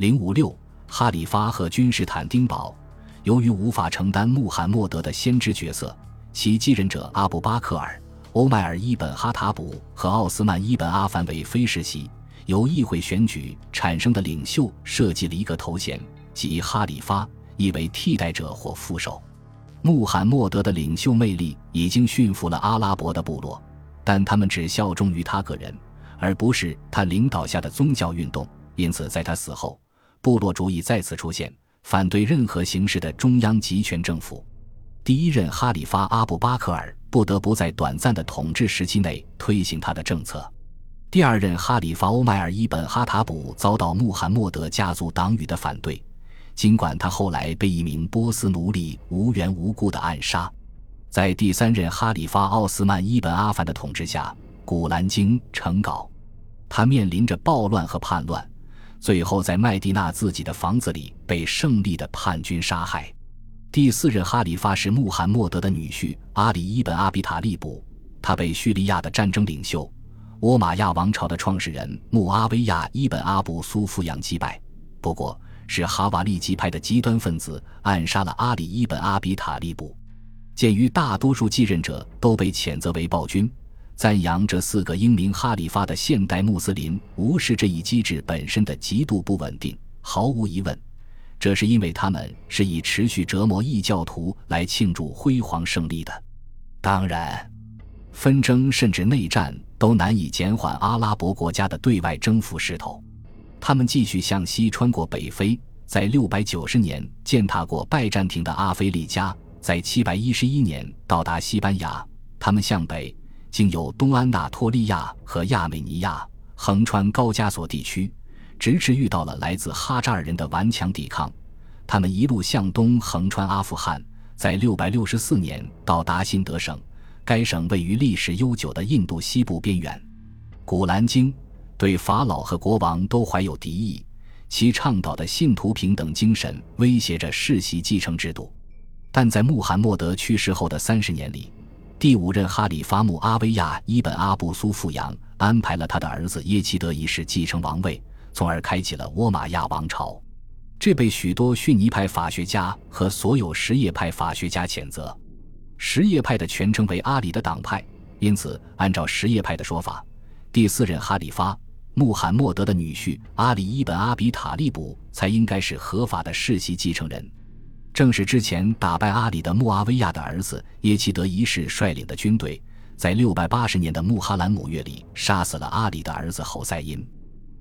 零五六，哈里发和君士坦丁堡，由于无法承担穆罕默德的先知角色，其继任者阿布巴克尔、欧迈尔伊本哈塔卜和奥斯曼伊本阿凡为非世袭，由议会选举产生的领袖设计了一个头衔，即哈里发，意为替代者或副手。穆罕默德的领袖魅力已经驯服了阿拉伯的部落，但他们只效忠于他个人，而不是他领导下的宗教运动。因此，在他死后，部落主义再次出现，反对任何形式的中央集权政府。第一任哈里发阿布巴克尔不得不在短暂的统治时期内推行他的政策。第二任哈里发欧迈尔伊本哈塔卜遭到穆罕默德家族党羽的反对，尽管他后来被一名波斯奴隶无缘无故的暗杀。在第三任哈里发奥斯曼伊本阿凡的统治下，古兰经成稿，他面临着暴乱和叛乱。最后，在麦地那自己的房子里被胜利的叛军杀害。第四任哈里发是穆罕默德的女婿阿里伊本阿比塔利布，他被叙利亚的战争领袖倭马亚王朝的创始人穆阿维亚伊本阿布苏富扬击败。不过，是哈瓦利吉派的极端分子暗杀了阿里伊本阿比塔利布。鉴于大多数继任者都被谴责为暴君。赞扬这四个英明哈里发的现代穆斯林无视这一机制本身的极度不稳定。毫无疑问，这是因为他们是以持续折磨异教徒来庆祝辉煌胜利的。当然，纷争甚至内战都难以减缓阿拉伯国家的对外征服势头。他们继续向西穿过北非，在六百九十年践踏过拜占庭的阿非利加，在七百一十一年到达西班牙。他们向北。经由东安纳托利亚和亚美尼亚，横穿高加索地区，直至遇到了来自哈扎尔人的顽强抵抗。他们一路向东，横穿阿富汗，在664年到达新德省。该省位于历史悠久的印度西部边缘。古兰经对法老和国王都怀有敌意，其倡导的信徒平等精神威胁着世袭继承制度。但在穆罕默德去世后的三十年里，第五任哈里发穆阿维亚伊本阿布苏富扬安排了他的儿子耶齐德一世继承王位，从而开启了倭马亚王朝。这被许多逊尼派法学家和所有什叶派法学家谴责。什叶派的全称为阿里的党派，因此按照什叶派的说法，第四任哈里发穆罕默德的女婿阿里伊本阿比塔利卜才应该是合法的世袭继承人。正是之前打败阿里的穆阿维亚的儿子耶齐德一世率领的军队，在六百八十年的穆哈兰姆月里杀死了阿里的儿子侯赛因，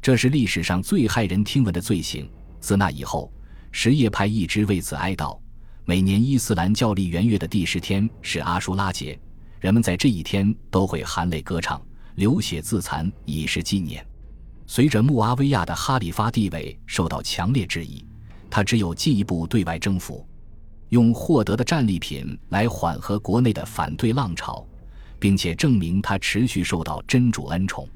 这是历史上最骇人听闻的罪行。自那以后，什叶派一直为此哀悼。每年伊斯兰教历元月的第十天是阿舒拉节，人们在这一天都会含泪歌唱、流血自残，以示纪念。随着穆阿维亚的哈里发地位受到强烈质疑。他只有进一步对外征服，用获得的战利品来缓和国内的反对浪潮，并且证明他持续受到真主恩宠。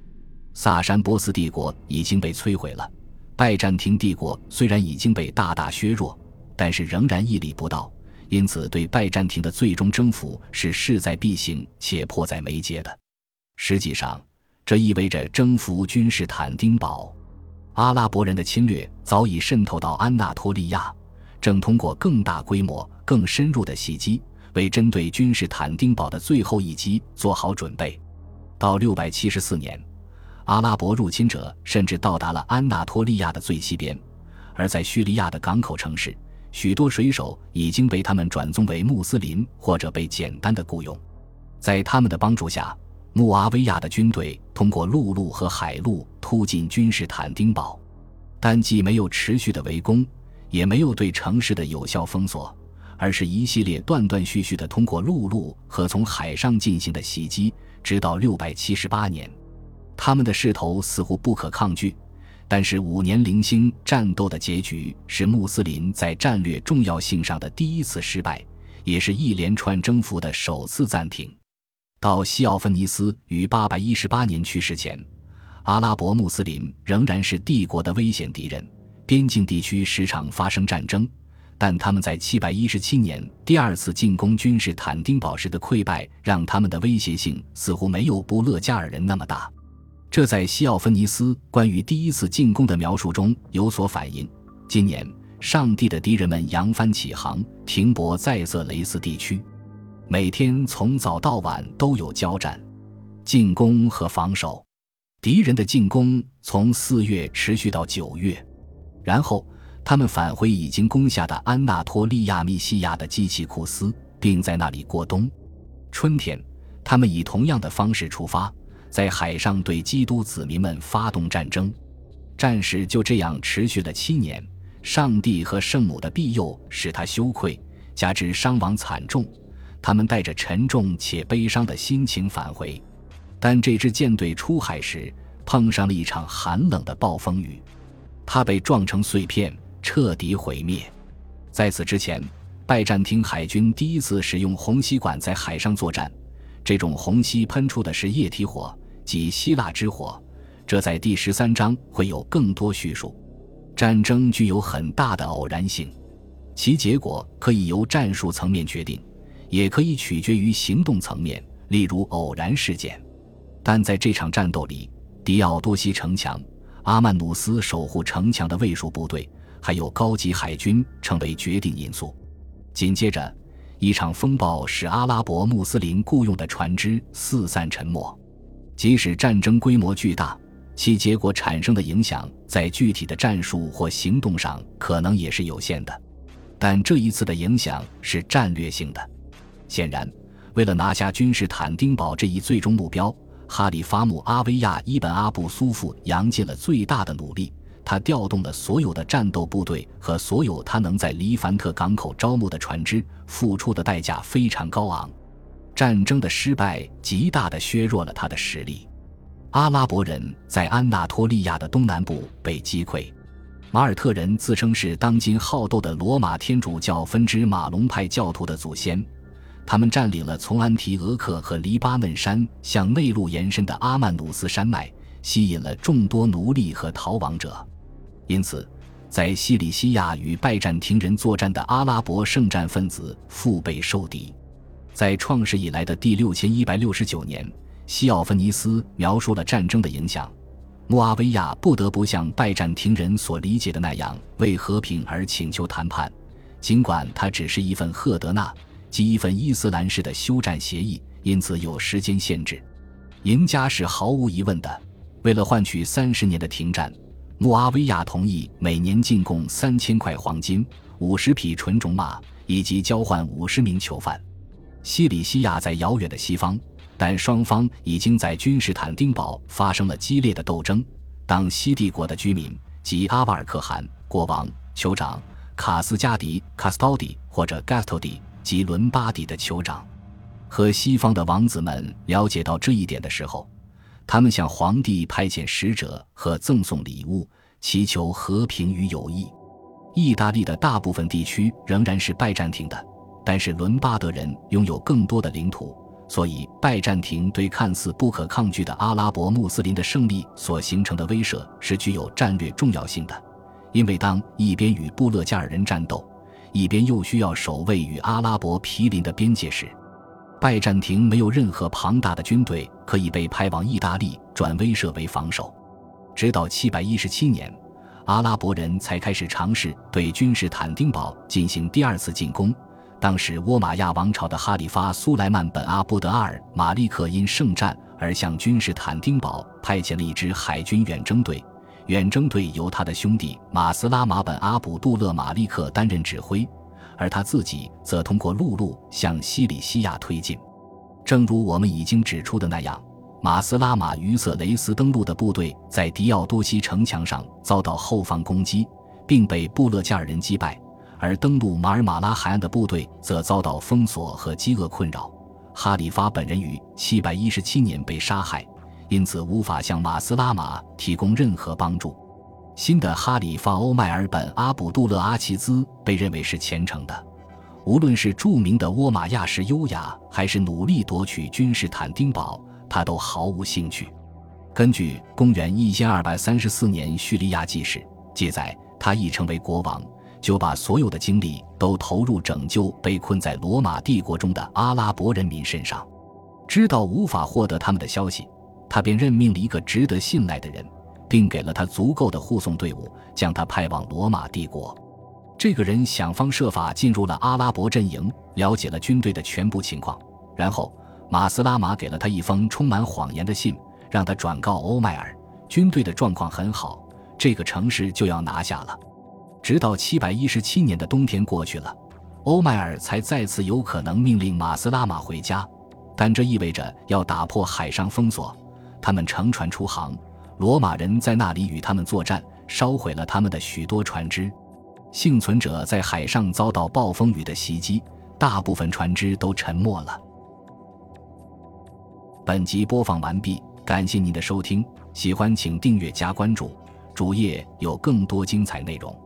萨珊波斯帝国已经被摧毁了，拜占庭帝国虽然已经被大大削弱，但是仍然屹立不倒。因此，对拜占庭的最终征服是势在必行且迫在眉睫的。实际上，这意味着征服君士坦丁堡。阿拉伯人的侵略早已渗透到安纳托利亚，正通过更大规模、更深入的袭击，为针对君士坦丁堡的最后一击做好准备。到六百七十四年，阿拉伯入侵者甚至到达了安纳托利亚的最西边，而在叙利亚的港口城市，许多水手已经被他们转宗为穆斯林，或者被简单的雇佣。在他们的帮助下。穆阿维亚的军队通过陆路和海路突进君士坦丁堡，但既没有持续的围攻，也没有对城市的有效封锁，而是一系列断断续续的通过陆路和从海上进行的袭击，直到六百七十八年。他们的势头似乎不可抗拒，但是五年零星战斗的结局是穆斯林在战略重要性上的第一次失败，也是一连串征服的首次暂停。到西奥芬尼斯于八百一十八年去世前，阿拉伯穆斯林仍然是帝国的危险敌人，边境地区时常发生战争。但他们在七百一十七年第二次进攻君士坦丁堡时的溃败，让他们的威胁性似乎没有布勒加尔人那么大。这在西奥芬尼斯关于第一次进攻的描述中有所反映。今年，上帝的敌人们扬帆起航，停泊在色雷斯地区，每天从早到晚都有交战，进攻和防守。敌人的进攻从四月持续到九月，然后他们返回已经攻下的安纳托利亚密西亚的基奇库斯，并在那里过冬。春天，他们以同样的方式出发。在海上对基督子民们发动战争，战事就这样持续了七年。上帝和圣母的庇佑使他羞愧，加之伤亡惨重，他们带着沉重且悲伤的心情返回。但这支舰队出海时碰上了一场寒冷的暴风雨，它被撞成碎片，彻底毁灭。在此之前，拜占庭海军第一次使用红吸管在海上作战，这种红吸喷出的是液体火。即希腊之火，这在第十三章会有更多叙述。战争具有很大的偶然性，其结果可以由战术层面决定，也可以取决于行动层面，例如偶然事件。但在这场战斗里，迪奥多西城墙、阿曼努斯守护城墙的卫戍部队，还有高级海军成为决定因素。紧接着，一场风暴使阿拉伯穆斯林雇佣的船只四散沉没。即使战争规模巨大，其结果产生的影响在具体的战术或行动上可能也是有限的。但这一次的影响是战略性的。显然，为了拿下君士坦丁堡这一最终目标，哈里发穆阿维亚伊本阿布苏夫扬尽了最大的努力。他调动了所有的战斗部队和所有他能在黎凡特港口招募的船只，付出的代价非常高昂。战争的失败极大地削弱了他的实力。阿拉伯人在安纳托利亚的东南部被击溃。马尔特人自称是当今好斗的罗马天主教分支马龙派教徒的祖先，他们占领了从安提俄克和黎巴嫩山向内陆延伸的阿曼努斯山脉，吸引了众多奴隶和逃亡者。因此，在西里西亚与拜占庭人作战的阿拉伯圣战分子腹背受敌。在创世以来的第六千一百六十九年，西奥芬尼斯描述了战争的影响。穆阿维亚不得不像拜占庭人所理解的那样为和平而请求谈判，尽管它只是一份赫德纳，及一份伊斯兰式的休战协议，因此有时间限制。赢家是毫无疑问的。为了换取三十年的停战，穆阿维亚同意每年进贡三千块黄金、五十匹纯种马，以及交换五十名囚犯。西里西亚在遥远的西方，但双方已经在君士坦丁堡发生了激烈的斗争。当西帝国的居民及阿瓦尔可汗国王、酋长卡斯加迪 （Castodi） 或者 Gastodi 及伦巴底的酋长和西方的王子们了解到这一点的时候，他们向皇帝派遣使者和赠送礼物，祈求和平与友谊。意大利的大部分地区仍然是拜占庭的。但是伦巴德人拥有更多的领土，所以拜占庭对看似不可抗拒的阿拉伯穆斯林的胜利所形成的威慑是具有战略重要性的。因为当一边与布勒加尔人战斗，一边又需要守卫与阿拉伯毗邻的边界时，拜占庭没有任何庞大的军队可以被派往意大利转威慑为防守。直到七百一十七年，阿拉伯人才开始尝试对君士坦丁堡进行第二次进攻。当时，倭马亚王朝的哈里发苏莱曼本阿布德阿尔马利克因圣战而向君士坦丁堡派遣了一支海军远征队，远征队由他的兄弟马斯拉马本阿卜杜勒马利克担任指挥，而他自己则通过陆路向西里西亚推进。正如我们已经指出的那样，马斯拉马于色雷斯登陆的部队在迪奥多西城墙上遭到后方攻击，并被布勒加尔人击败。而登陆马尔马拉海岸的部队则遭到封锁和饥饿困扰。哈里发本人于717年被杀害，因此无法向马斯拉马提供任何帮助。新的哈里发欧迈尔本阿卜杜勒阿齐兹被认为是虔诚的，无论是著名的倭马亚式优雅，还是努力夺取君士坦丁堡，他都毫无兴趣。根据公元1234年叙利亚纪事记载，他一成为国王。就把所有的精力都投入拯救被困在罗马帝国中的阿拉伯人民身上。知道无法获得他们的消息，他便任命了一个值得信赖的人，并给了他足够的护送队伍，将他派往罗马帝国。这个人想方设法进入了阿拉伯阵营，了解了军队的全部情况。然后，马斯拉玛给了他一封充满谎言的信，让他转告欧迈尔，军队的状况很好，这个城市就要拿下了。直到七百一十七年的冬天过去了，欧迈尔才再次有可能命令马斯拉玛回家，但这意味着要打破海上封锁。他们乘船出航，罗马人在那里与他们作战，烧毁了他们的许多船只。幸存者在海上遭到暴风雨的袭击，大部分船只都沉没了。本集播放完毕，感谢您的收听，喜欢请订阅加关注，主页有更多精彩内容。